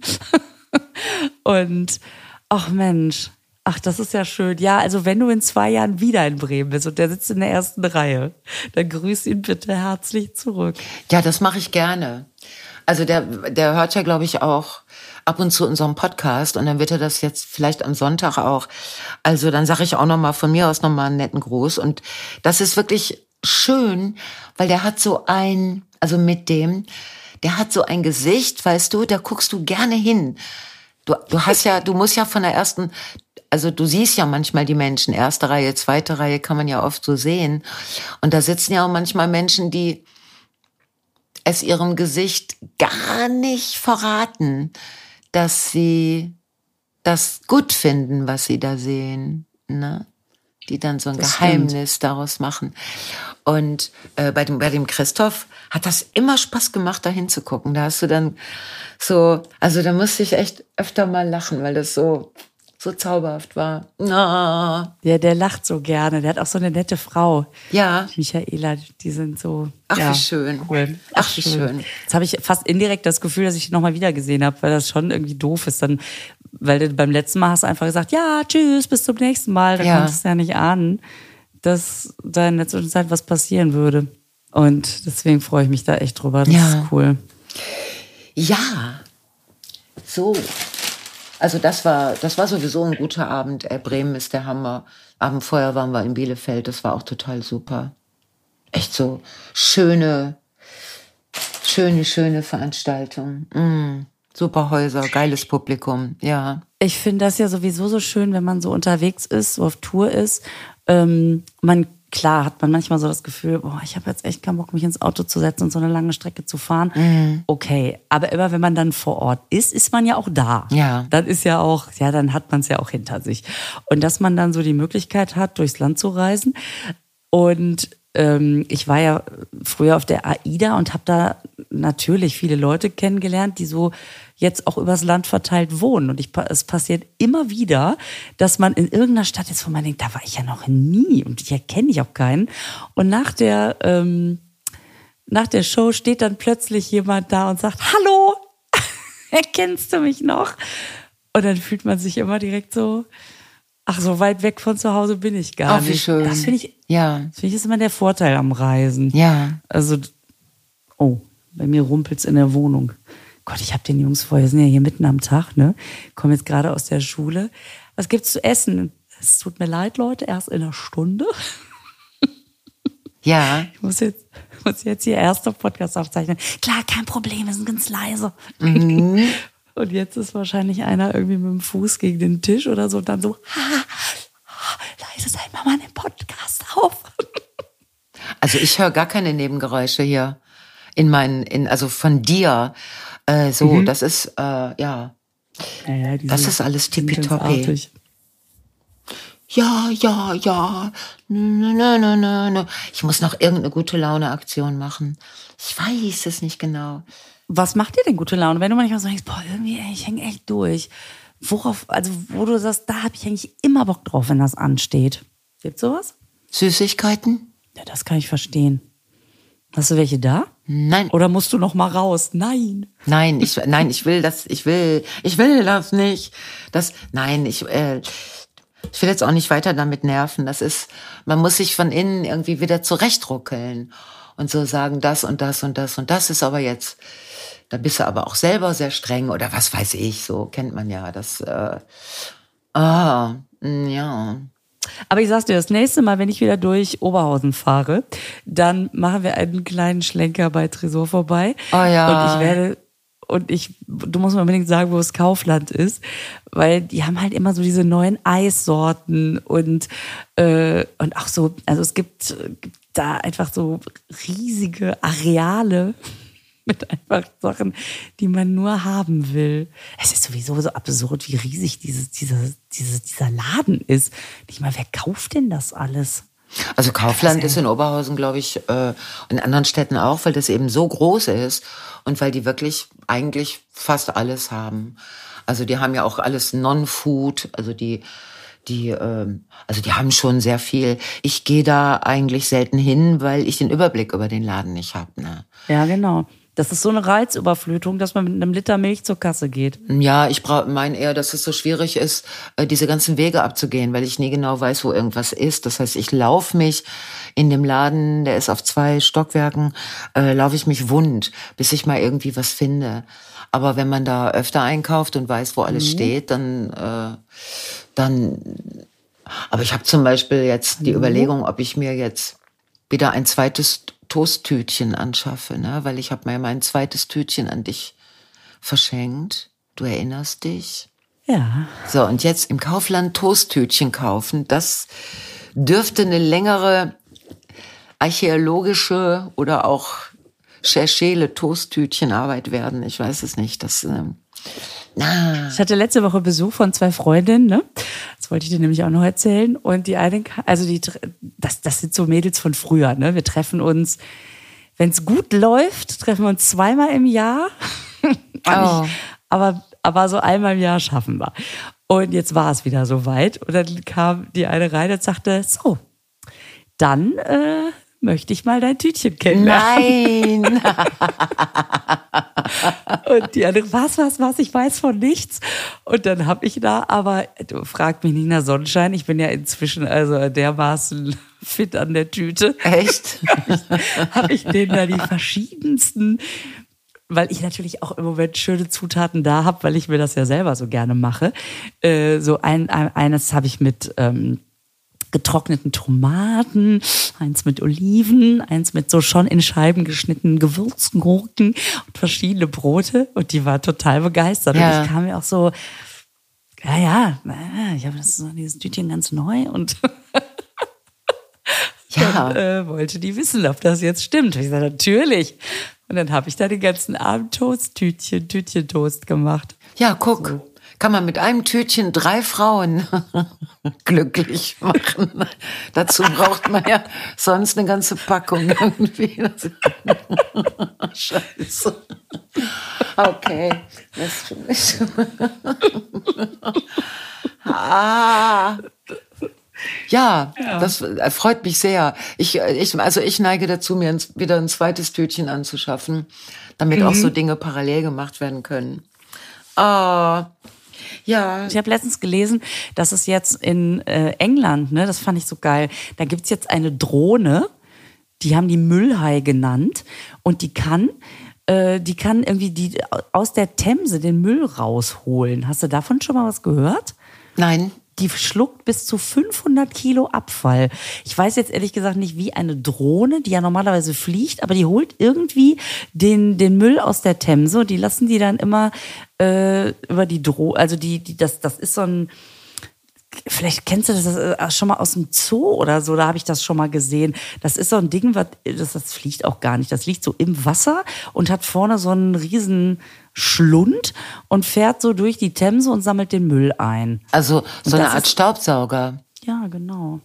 Speaker 2: und ach Mensch, Ach, das ist ja schön. Ja, also wenn du in zwei Jahren wieder in Bremen bist und der sitzt in der ersten Reihe, dann grüß ihn bitte herzlich zurück.
Speaker 1: Ja, das mache ich gerne. Also der, der hört ja, glaube ich, auch ab und zu unserem Podcast und dann wird er das jetzt vielleicht am Sonntag auch. Also dann sage ich auch noch mal von mir aus noch mal einen netten Gruß und das ist wirklich schön, weil der hat so ein, also mit dem, der hat so ein Gesicht, weißt du, da guckst du gerne hin. Du, du hast ja, du musst ja von der ersten, also du siehst ja manchmal die Menschen, erste Reihe, zweite Reihe kann man ja oft so sehen. Und da sitzen ja auch manchmal Menschen, die es ihrem Gesicht gar nicht verraten, dass sie das gut finden, was sie da sehen. Ne? Die dann so ein das Geheimnis stimmt. daraus machen. Und äh, bei, dem, bei dem Christoph hat das immer Spaß gemacht, da hinzugucken. Da hast du dann so, also da musste ich echt öfter mal lachen, weil das so so zauberhaft war.
Speaker 2: Oh. Ja, der lacht so gerne. Der hat auch so eine nette Frau.
Speaker 1: Ja.
Speaker 2: Michaela, die sind so.
Speaker 1: Ach,
Speaker 2: ja,
Speaker 1: wie schön.
Speaker 2: Cool. Ach, Ach wie schön. schön. Jetzt habe ich fast indirekt das Gefühl, dass ich ihn nochmal wieder gesehen habe, weil das schon irgendwie doof ist. Dann, weil du beim letzten Mal hast du einfach gesagt, ja, tschüss, bis zum nächsten Mal. Da ja. konntest du ja nicht ahnen, dass da in der Zwischenzeit was passieren würde. Und deswegen freue ich mich da echt drüber. Das ja. ist cool.
Speaker 1: Ja. So. Also das war, das war sowieso ein guter Abend. Äh, Bremen ist der Hammer. Abend vorher waren wir in Bielefeld. Das war auch total super. Echt so schöne, schöne, schöne Veranstaltung. Mm, super Häuser, geiles Publikum. Ja.
Speaker 2: Ich finde das ja sowieso so schön, wenn man so unterwegs ist, so auf Tour ist. Ähm, man klar hat man manchmal so das Gefühl, boah, ich habe jetzt echt keinen Bock, mich ins Auto zu setzen und so eine lange Strecke zu fahren. Mhm. Okay, aber immer wenn man dann vor Ort ist, ist man ja auch da.
Speaker 1: Ja.
Speaker 2: Dann ist ja auch, ja, dann hat man es ja auch hinter sich. Und dass man dann so die Möglichkeit hat, durchs Land zu reisen und ähm, ich war ja früher auf der AIDA und habe da natürlich viele Leute kennengelernt, die so jetzt auch übers Land verteilt wohnen. Und ich, es passiert immer wieder, dass man in irgendeiner Stadt ist, wo man denkt, da war ich ja noch nie und hier kenne ich auch keinen. Und nach der, ähm, nach der Show steht dann plötzlich jemand da und sagt, hallo, erkennst du mich noch? Und dann fühlt man sich immer direkt so, ach, so weit weg von zu Hause bin ich gar
Speaker 1: Ach,
Speaker 2: nicht.
Speaker 1: schön.
Speaker 2: Das finde ich,
Speaker 1: Ja.
Speaker 2: das finde ich ist immer der Vorteil am Reisen.
Speaker 1: Ja.
Speaker 2: Also, oh, bei mir rumpelt's in der Wohnung. Gott, ich habe den Jungs vorher, sind ja hier mitten am Tag, ne? Kommen jetzt gerade aus der Schule. Was gibt's zu essen? Es tut mir leid, Leute, erst in einer Stunde.
Speaker 1: Ja.
Speaker 2: Ich muss jetzt, muss jetzt hier erster Podcast aufzeichnen. Klar, kein Problem, wir sind ganz leise.
Speaker 1: Mhm.
Speaker 2: Und jetzt ist wahrscheinlich einer irgendwie mit dem Fuß gegen den Tisch oder so und dann so, ha, ha, leise sein, Mama, den Podcast auf.
Speaker 1: Also ich höre gar keine Nebengeräusche hier in meinen, in, also von dir. Äh, so, das ist, äh, ja.
Speaker 2: Ja, ja, die
Speaker 1: Das ist alles tippitoppi. Ja, ja, ja. Nö, nö, nö, nö, nö. Ich muss noch irgendeine gute Laune-Aktion machen. Ich weiß es nicht genau.
Speaker 2: Was macht dir denn gute Laune, wenn du manchmal so denkst, boah, irgendwie, ey, ich hänge echt durch. Worauf, also wo du sagst, da habe ich eigentlich immer Bock drauf, wenn das ansteht. Gibt's sowas?
Speaker 1: Süßigkeiten?
Speaker 2: Ja, das kann ich verstehen. Hast du welche da?
Speaker 1: Nein.
Speaker 2: Oder musst du noch mal raus? Nein.
Speaker 1: Nein, ich, nein, ich will das, ich will, ich will das nicht. Das, nein, ich, äh, ich will jetzt auch nicht weiter damit nerven. Das ist, man muss sich von innen irgendwie wieder zurechtruckeln und so sagen, das und das und das und das ist aber jetzt, da bist du aber auch selber sehr streng oder was weiß ich, so kennt man ja das, äh, ah, mm, ja.
Speaker 2: Aber ich sag's dir, das nächste Mal, wenn ich wieder durch Oberhausen fahre, dann machen wir einen kleinen Schlenker bei Tresor vorbei.
Speaker 1: Oh ja.
Speaker 2: Und ich werde, und ich, du musst mir unbedingt sagen, wo das Kaufland ist, weil die haben halt immer so diese neuen Eissorten und, äh, und auch so, also es gibt, gibt da einfach so riesige Areale mit einfach Sachen, die man nur haben will. Es ist sowieso so absurd, wie riesig dieses, dieses, dieses, dieser Laden ist. Nicht mal, wer kauft denn das alles?
Speaker 1: Also Kaufland ist in Oberhausen, glaube ich, äh, in anderen Städten auch, weil das eben so groß ist und weil die wirklich eigentlich fast alles haben. Also die haben ja auch alles Non-Food, also die die ähm, also die haben schon sehr viel. Ich gehe da eigentlich selten hin, weil ich den Überblick über den Laden nicht habe. Ne?
Speaker 2: Ja, genau. Das ist so eine Reizüberflutung, dass man mit einem Liter Milch zur Kasse geht.
Speaker 1: Ja, ich meine eher, dass es so schwierig ist, äh, diese ganzen Wege abzugehen, weil ich nie genau weiß, wo irgendwas ist. Das heißt, ich laufe mich in dem Laden, der ist auf zwei Stockwerken, äh, laufe ich mich wund, bis ich mal irgendwie was finde. Aber wenn man da öfter einkauft und weiß, wo alles steht, dann, äh, dann. Aber ich habe zum Beispiel jetzt die Überlegung, ob ich mir jetzt wieder ein zweites Toasttütchen anschaffe, ne? weil ich habe mir mein zweites Tütchen an dich verschenkt. Du erinnerst dich?
Speaker 2: Ja.
Speaker 1: So, und jetzt im Kaufland Toasttütchen kaufen, das dürfte eine längere archäologische oder auch Cherchele Toasttütchenarbeit werden. Ich weiß es nicht. Das, ähm, na,
Speaker 2: Ich hatte letzte Woche Besuch von zwei Freundinnen, ne? Das wollte ich dir nämlich auch noch erzählen. Und die eine, also die, das, das sind so Mädels von früher, ne? Wir treffen uns, wenn es gut läuft, treffen wir uns zweimal im Jahr.
Speaker 1: Oh.
Speaker 2: aber, aber so einmal im Jahr schaffen wir. Und jetzt war es wieder soweit. Und dann kam die eine rein und sagte, so, dann äh, möchte ich mal dein Tütchen kennenlernen.
Speaker 1: nein.
Speaker 2: Und die andere, was, was, was, ich weiß von nichts. Und dann habe ich da, aber du frag mich Nina Sonnenschein, ich bin ja inzwischen also dermaßen fit an der Tüte.
Speaker 1: Echt?
Speaker 2: habe ich denen da die verschiedensten, weil ich natürlich auch im Moment schöne Zutaten da habe, weil ich mir das ja selber so gerne mache. Äh, so ein, ein eines habe ich mit ähm, getrockneten Tomaten, eins mit Oliven, eins mit so schon in Scheiben geschnittenen Gewürzgurken und verschiedene Brote. Und die war total begeistert.
Speaker 1: Ja.
Speaker 2: Und ich kam mir auch so, ja, ja, ich habe das so dieses Tütchen ganz neu und
Speaker 1: Ja.
Speaker 2: Dann äh, wollte die wissen, ob das jetzt stimmt. Ich sage, natürlich. Und dann habe ich da den ganzen Abend Toast-Tütchen, Tütchen-Toast gemacht.
Speaker 1: Ja, guck. Kann man mit einem Tütchen drei Frauen glücklich machen. Dazu braucht man ja sonst eine ganze Packung irgendwie. Scheiße. Okay. Das ah. Ja, ja, das freut mich sehr. Ich, ich, also ich neige dazu, mir wieder ein zweites Tütchen anzuschaffen, damit mhm. auch so Dinge parallel gemacht werden können. Ah, ja.
Speaker 2: Ich habe letztens gelesen, dass es jetzt in äh, England, ne, das fand ich so geil, da gibt's jetzt eine Drohne, die haben die Müllhai genannt und die kann äh, die kann irgendwie die aus der Themse den Müll rausholen. Hast du davon schon mal was gehört?
Speaker 1: Nein
Speaker 2: die schluckt bis zu 500 Kilo Abfall. Ich weiß jetzt ehrlich gesagt nicht, wie eine Drohne, die ja normalerweise fliegt, aber die holt irgendwie den, den Müll aus der Themse die lassen die dann immer äh, über die Drohne, also die, die, das, das ist so ein, Vielleicht kennst du das äh, schon mal aus dem Zoo oder so, da habe ich das schon mal gesehen. Das ist so ein Ding, was, das, das fliegt auch gar nicht. Das liegt so im Wasser und hat vorne so einen riesen Schlund und fährt so durch die Themse und sammelt den Müll ein.
Speaker 1: Also so eine Art ist, Staubsauger.
Speaker 2: Ja, genau.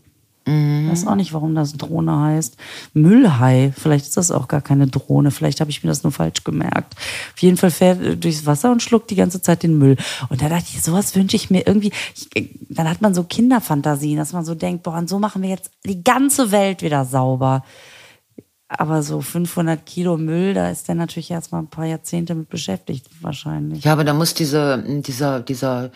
Speaker 2: Mhm. Ich weiß auch nicht, warum das Drohne heißt. Müllhai. Vielleicht ist das auch gar keine Drohne. Vielleicht habe ich mir das nur falsch gemerkt. Auf jeden Fall fährt er durchs Wasser und schluckt die ganze Zeit den Müll. Und da dachte ich, sowas wünsche ich mir irgendwie. Ich, dann hat man so Kinderfantasien, dass man so denkt, boah, und so machen wir jetzt die ganze Welt wieder sauber. Aber so 500 Kilo Müll, da ist der natürlich erstmal ein paar Jahrzehnte mit beschäftigt, wahrscheinlich.
Speaker 1: Ja, aber da muss diese, dieser, dieser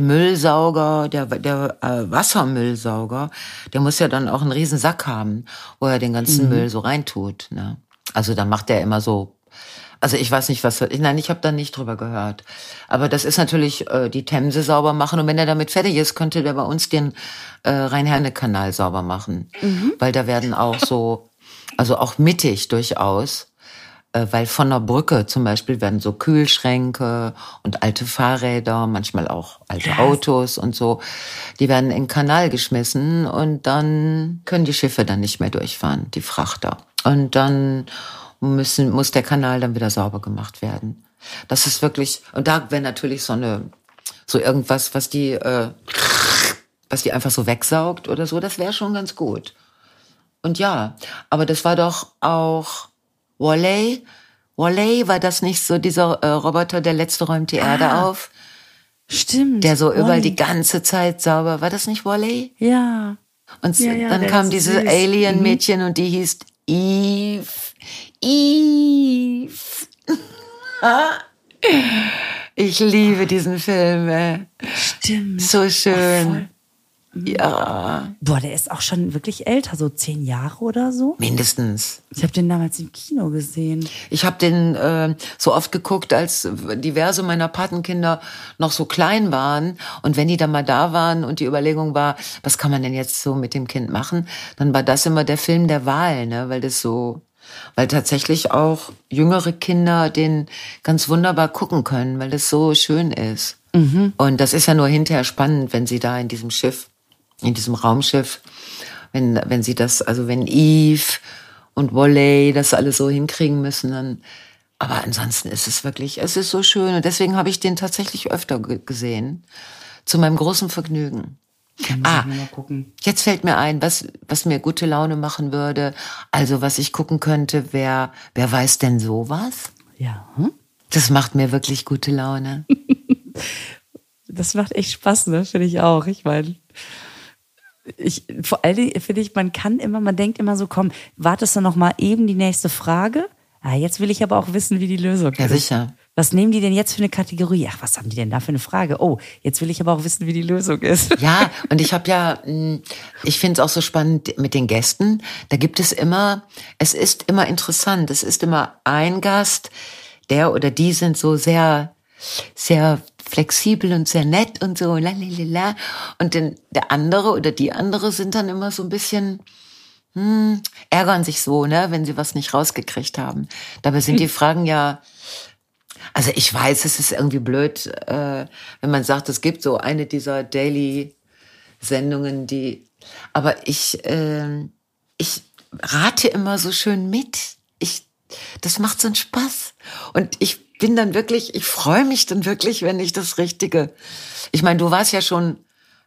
Speaker 1: Müllsauger, der, der äh, Wassermüllsauger, der muss ja dann auch einen riesen Sack haben, wo er den ganzen mhm. Müll so reintut. Ne? Also dann macht er immer so also ich weiß nicht, was. Nein, ich habe da nicht drüber gehört. Aber das ist natürlich äh, die Themse sauber machen. Und wenn er damit fertig ist, könnte der bei uns den äh, Rhein-Herne-Kanal sauber machen. Mhm. Weil da werden auch so also auch mittig durchaus, äh, weil von der Brücke zum Beispiel werden so Kühlschränke und alte Fahrräder, manchmal auch alte Krass. Autos und so, die werden in den Kanal geschmissen und dann können die Schiffe dann nicht mehr durchfahren, die Frachter. Und dann müssen, muss der Kanal dann wieder sauber gemacht werden. Das ist wirklich, und da wäre natürlich so eine, so irgendwas, was die, äh, was die einfach so wegsaugt oder so, das wäre schon ganz gut. Und ja, aber das war doch auch Wally. Wally, war das nicht so dieser äh, Roboter, der letzte räumt die Erde ah, auf?
Speaker 2: Stimmt.
Speaker 1: Der so überall die ganze Zeit sauber. War das nicht Wally?
Speaker 2: Ja.
Speaker 1: Und
Speaker 2: ja,
Speaker 1: ja, dann kam diese Alien-Mädchen mhm. und die hieß Eve. Eve. ich liebe diesen Film. Ey.
Speaker 2: Stimmt.
Speaker 1: So schön. Ja.
Speaker 2: Boah, der ist auch schon wirklich älter, so zehn Jahre oder so.
Speaker 1: Mindestens.
Speaker 2: Ich habe den damals im Kino gesehen.
Speaker 1: Ich habe den äh, so oft geguckt, als diverse meiner Patenkinder noch so klein waren. Und wenn die dann mal da waren und die Überlegung war, was kann man denn jetzt so mit dem Kind machen, dann war das immer der Film der Wahl, ne? weil das so weil tatsächlich auch jüngere Kinder den ganz wunderbar gucken können, weil das so schön ist. Mhm. Und das ist ja nur hinterher spannend, wenn sie da in diesem Schiff in diesem Raumschiff, wenn, wenn sie das, also wenn Eve und Wally das alles so hinkriegen müssen, dann, aber ansonsten ist es wirklich, es ist so schön und deswegen habe ich den tatsächlich öfter gesehen. Zu meinem großen Vergnügen. Ah, jetzt fällt mir ein, was, was mir gute Laune machen würde. Also, was ich gucken könnte, wer, wer weiß denn sowas?
Speaker 2: Ja. Hm?
Speaker 1: Das macht mir wirklich gute Laune.
Speaker 2: das macht echt Spaß, ne? Finde ich auch. Ich meine, ich, vor allen Dingen finde ich, man kann immer, man denkt immer so, komm, wartest du noch mal eben die nächste Frage? Ah, jetzt will ich aber auch wissen, wie die Lösung ist.
Speaker 1: Ja, sicher.
Speaker 2: Was nehmen die denn jetzt für eine Kategorie? Ach, was haben die denn da für eine Frage? Oh, jetzt will ich aber auch wissen, wie die Lösung ist.
Speaker 1: Ja, und ich habe ja, hm, ich finde es auch so spannend mit den Gästen. Da gibt es immer, es ist immer interessant. Es ist immer ein Gast, der oder die sind so sehr, sehr flexibel und sehr nett und so, lalalala. Und den, der andere oder die andere sind dann immer so ein bisschen, hm, ärgern sich so, ne, wenn sie was nicht rausgekriegt haben. Dabei sind die Fragen ja, also ich weiß, es ist irgendwie blöd, äh, wenn man sagt, es gibt so eine dieser Daily-Sendungen, die, aber ich, äh, ich rate immer so schön mit. Ich, das macht so einen Spaß. Und ich bin dann wirklich, ich freue mich dann wirklich, wenn ich das Richtige. Ich meine, du warst ja schon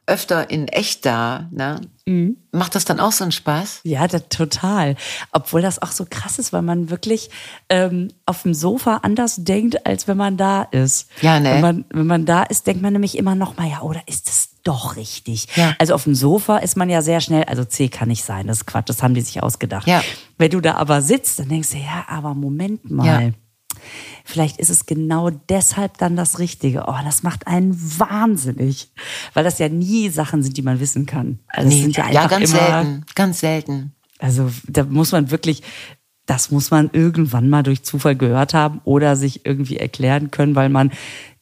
Speaker 1: öfter in echt da, ne? Mhm. Macht das dann auch so einen Spaß?
Speaker 2: Ja, das, total. Obwohl das auch so krass ist, weil man wirklich ähm, auf dem Sofa anders denkt, als wenn man da ist.
Speaker 1: Ja, ne?
Speaker 2: Wenn man, wenn man da ist, denkt man nämlich immer noch mal, ja, oder ist das doch richtig?
Speaker 1: Ja.
Speaker 2: Also auf dem Sofa ist man ja sehr schnell, also C kann nicht sein, das ist Quatsch, das haben die sich ausgedacht.
Speaker 1: Ja.
Speaker 2: Wenn du da aber sitzt, dann denkst du, ja, aber Moment mal.
Speaker 1: Ja.
Speaker 2: Vielleicht ist es genau deshalb dann das Richtige. Oh, das macht einen wahnsinnig. Weil das ja nie Sachen sind, die man wissen kann. Also
Speaker 1: Nee,
Speaker 2: sind ja,
Speaker 1: ja, ganz
Speaker 2: immer,
Speaker 1: selten, ganz selten.
Speaker 2: Also da muss man wirklich, das muss man irgendwann mal durch Zufall gehört haben oder sich irgendwie erklären können, weil man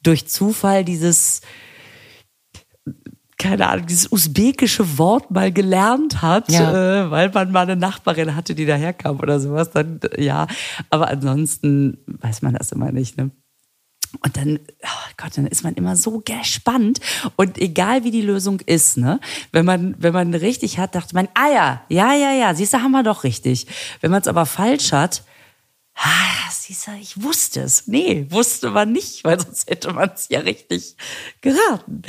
Speaker 2: durch Zufall dieses, keine Ahnung, dieses usbekische Wort mal gelernt hat,
Speaker 1: Ja.
Speaker 2: äh, weil man mal eine Nachbarin hatte, die daherkam oder sowas, dann äh, ja. Aber ansonsten weiß man das immer nicht, ne? Und dann, oh Gott, dann ist man immer so gespannt. Und egal wie die Lösung ist, ne, wenn man, wenn man richtig hat, dachte man, ah ja, ja, ja, ja, siehst du, haben wir doch richtig. Wenn man es aber falsch hat, ah, siehst du, ich wusste es. Nee, wusste man nicht, weil sonst hätte man es ja richtig geraten.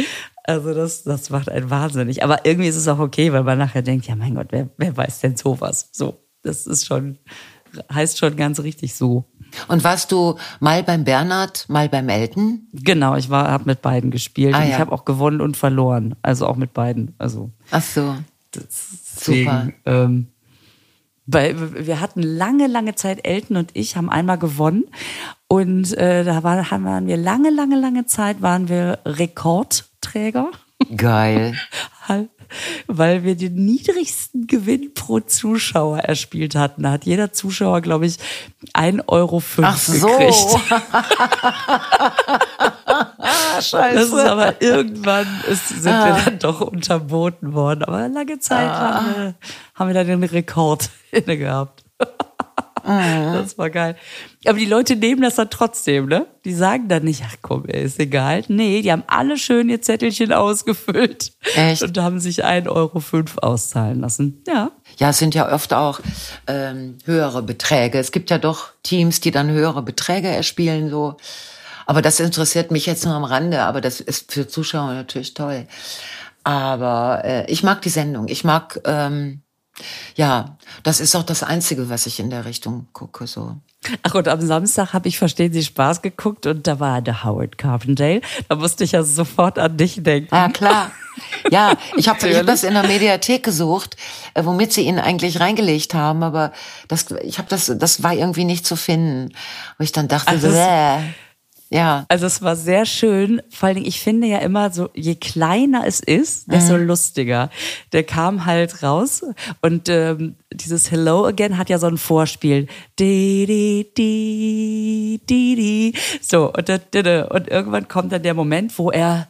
Speaker 2: Also das, das macht einen wahnsinnig. Aber irgendwie ist es auch okay, weil man nachher denkt, ja mein Gott, wer, wer weiß denn sowas? So, das ist schon, heißt schon ganz richtig so.
Speaker 1: Und warst du mal beim Bernhard, mal beim Elton?
Speaker 2: Genau, ich war, habe mit beiden gespielt
Speaker 1: Ah,
Speaker 2: und
Speaker 1: ja.
Speaker 2: ich habe auch gewonnen und verloren. Also auch mit beiden. Also
Speaker 1: Ach so.
Speaker 2: deswegen, ähm, weil wir hatten lange, lange Zeit, Elton und ich haben einmal gewonnen und äh, da war, haben waren wir lange, lange, lange Zeit waren wir Rekordträger,
Speaker 1: Geil.
Speaker 2: weil wir den niedrigsten Gewinn pro Zuschauer erspielt hatten. Da hat jeder Zuschauer, glaube ich, 1,05 Euro
Speaker 1: Ach so.
Speaker 2: gekriegt.
Speaker 1: Scheiße.
Speaker 2: Das ist aber irgendwann ist, sind wir dann doch unterboten worden. Aber lange Zeit haben, wir, haben wir da den Rekord inne gehabt. Das war geil. Aber die Leute nehmen das dann trotzdem, ne? Die sagen dann nicht, ach komm, ey, ist egal. Nee, die haben alle schön ihr Zettelchen ausgefüllt.
Speaker 1: Echt?
Speaker 2: Und haben sich 1,05 Euro auszahlen lassen. Ja.
Speaker 1: Ja, es sind ja oft auch ähm, höhere Beträge. Es gibt ja doch Teams, die dann höhere Beträge erspielen, so. Aber das interessiert mich jetzt nur am Rande, aber das ist für Zuschauer natürlich toll. Aber äh, ich mag die Sendung. Ich mag, ähm, ja, das ist auch das Einzige, was ich in der Richtung gucke, so.
Speaker 2: Ach, und am Samstag habe ich Verstehen Sie Spaß geguckt und da war der Howard Carpendale. Da musste ich ja sofort an dich denken.
Speaker 1: Ja, klar. Ja, ich habe hab das in der Mediathek gesucht, äh, womit sie ihn eigentlich reingelegt haben, aber das, ich habe das, das war irgendwie nicht zu finden. Wo ich dann dachte, bäh. Ja,
Speaker 2: Also es war sehr schön. Vor allen Dingen, ich finde ja immer so, je kleiner es ist, desto lustiger. Der kam halt raus und ähm, dieses Hello Again hat ja so ein Vorspiel. Di, di, di, di, di. So, und, und irgendwann kommt dann der Moment, wo er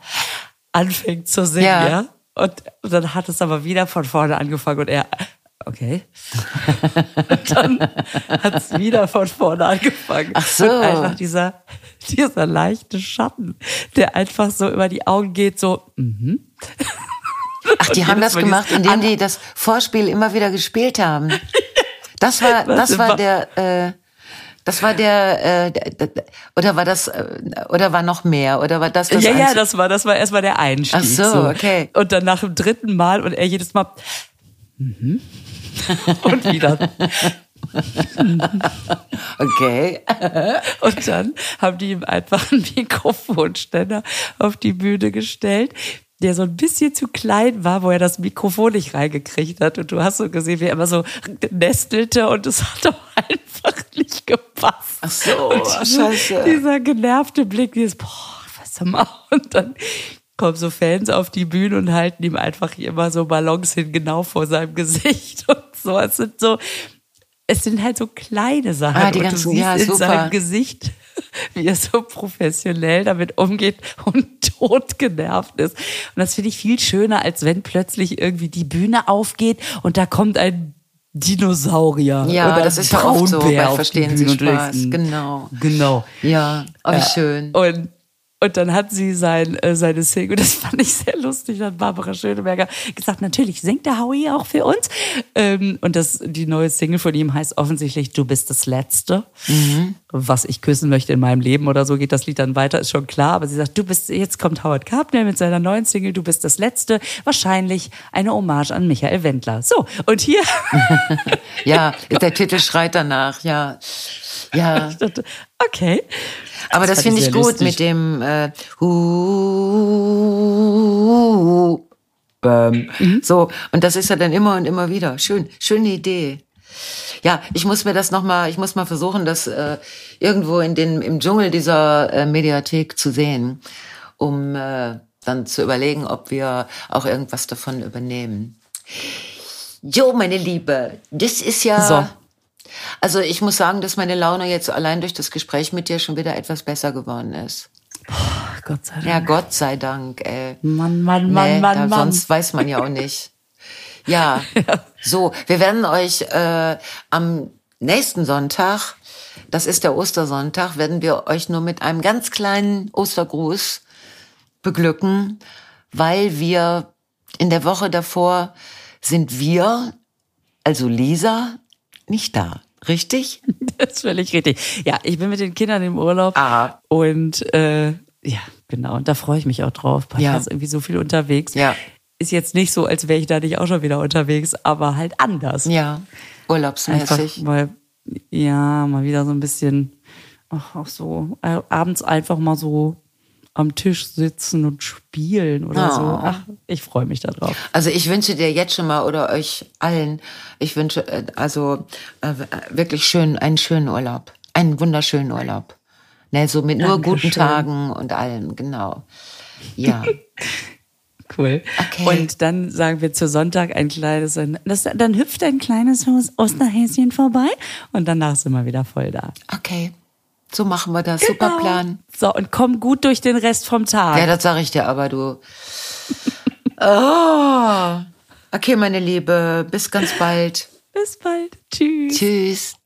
Speaker 2: anfängt zu singen, ja.
Speaker 1: Ja.
Speaker 2: Und, und dann hat es aber wieder von vorne angefangen und er, okay. und dann hat es wieder von vorne angefangen.
Speaker 1: Ach so.
Speaker 2: Und einfach dieser, dieser leichte Schatten, der einfach so über die Augen geht, so, mhm.
Speaker 1: ach, die haben das gemacht, indem die das Vorspiel immer wieder gespielt haben. Das war, das war der, äh, das war der, äh, der, der, oder war das, äh, oder war noch mehr, oder war das das
Speaker 2: ja, ja,
Speaker 1: Einzige?
Speaker 2: das war, das war erstmal der Einstieg.
Speaker 1: Ach so, okay.
Speaker 2: Und dann nach dem dritten Mal und er jedes Mal, mhm. und wieder.
Speaker 1: Okay.
Speaker 2: Und dann haben die ihm einfach einen Mikrofonständer auf die Bühne gestellt, der so ein bisschen zu klein war, wo er das Mikrofon nicht reingekriegt hat. Und du hast so gesehen, wie er immer so nestelte und es hat auch einfach nicht gepasst.
Speaker 1: Ach so,
Speaker 2: und
Speaker 1: scheiße.
Speaker 2: dieser genervte Blick, dieses, boah, was zum Maul. Und dann kommen so Fans auf die Bühne und halten ihm einfach immer so Ballons hin, genau vor seinem Gesicht und so. Es sind so, es sind halt so kleine Sachen.
Speaker 1: Ah, die
Speaker 2: und
Speaker 1: ganzen-
Speaker 2: du siehst
Speaker 1: ja,
Speaker 2: in
Speaker 1: super.
Speaker 2: seinem Gesicht, wie er so professionell damit umgeht und tot genervt ist. Und das finde ich viel schöner, als wenn plötzlich irgendwie die Bühne aufgeht und da kommt ein Dinosaurier.
Speaker 1: Ja,
Speaker 2: oder
Speaker 1: das
Speaker 2: ein
Speaker 1: ist ja oft so bei Verstehen Sie
Speaker 2: und du
Speaker 1: Spaß. Genau.
Speaker 2: Genau.
Speaker 1: Ja, oh, wie schön.
Speaker 2: Und Und dann hat sie sein, äh, seine Single, das fand ich sehr lustig, hat Barbara Schöneberger gesagt, natürlich singt der Howie auch für uns. Ähm, und das, die neue Single von ihm heißt offensichtlich Du bist das Letzte. Mhm. Was ich küssen möchte in meinem Leben oder so geht das Lied dann weiter, ist schon klar. Aber sie sagt, du bist, jetzt kommt Howard Carpenter mit seiner neuen Single, Du bist das Letzte. Wahrscheinlich eine Hommage an Michael Wendler. So, und hier.
Speaker 1: ja, der Titel schreit danach, ja. Ja.
Speaker 2: okay.
Speaker 1: Aber das, das finde ich gut lustig. mit dem äh, hu, mhm. so und das ist ja dann immer und immer wieder schön, schöne Idee. Ja, ich muss mir das noch mal, ich muss mal versuchen, das äh, irgendwo in den im Dschungel dieser äh, Mediathek zu sehen, um äh, dann zu überlegen, ob wir auch irgendwas davon übernehmen. Jo, meine Liebe, das ist ja so. Also ich muss sagen, dass meine Laune jetzt allein durch das Gespräch mit dir schon wieder etwas besser geworden ist.
Speaker 2: Boah, Gott sei Dank.
Speaker 1: Ja, Gott sei Dank, ey.
Speaker 2: Mann, Mann, Mann, nee, Mann, Mann.
Speaker 1: Sonst weiß man ja auch nicht. Ja, ja. so, wir werden euch äh, am nächsten Sonntag, das ist der Ostersonntag, werden wir euch nur mit einem ganz kleinen Ostergruß beglücken, weil wir in der Woche davor sind wir, also Lisa, nicht da. Richtig?
Speaker 2: Das ist völlig richtig. Ja, ich bin mit den Kindern im Urlaub.
Speaker 1: Ah.
Speaker 2: Und äh, ja, genau. Und da freue ich mich auch drauf. Ich ja. ist irgendwie so viel unterwegs.
Speaker 1: Ja.
Speaker 2: Ist jetzt nicht so, als wäre ich da nicht auch schon wieder unterwegs, aber halt anders.
Speaker 1: Ja, urlaubsmäßig.
Speaker 2: Einfach mal, ja, mal wieder so ein bisschen, ach, auch so, äh, abends einfach mal so am Tisch sitzen und spielen oder oh. so. Ach, ich freue mich darauf.
Speaker 1: Also ich wünsche dir jetzt schon mal oder euch allen, ich wünsche äh, also äh, wirklich schön einen schönen Urlaub, einen wunderschönen Urlaub. Ne, so mit nur Dankeschön. guten Tagen und allem, genau. Ja.
Speaker 2: Cool. Okay. Und dann sagen wir zu Sonntag ein kleines, das, dann hüpft ein kleines Osterhäschen vorbei und danach sind wir wieder voll da.
Speaker 1: Okay. So machen wir das. Genau. Super Plan.
Speaker 2: So, und komm gut durch den Rest vom Tag.
Speaker 1: Ja, das sage ich dir aber, du. oh. Okay, meine Liebe, bis ganz bald.
Speaker 2: Bis bald. Tschüss.
Speaker 1: Tschüss.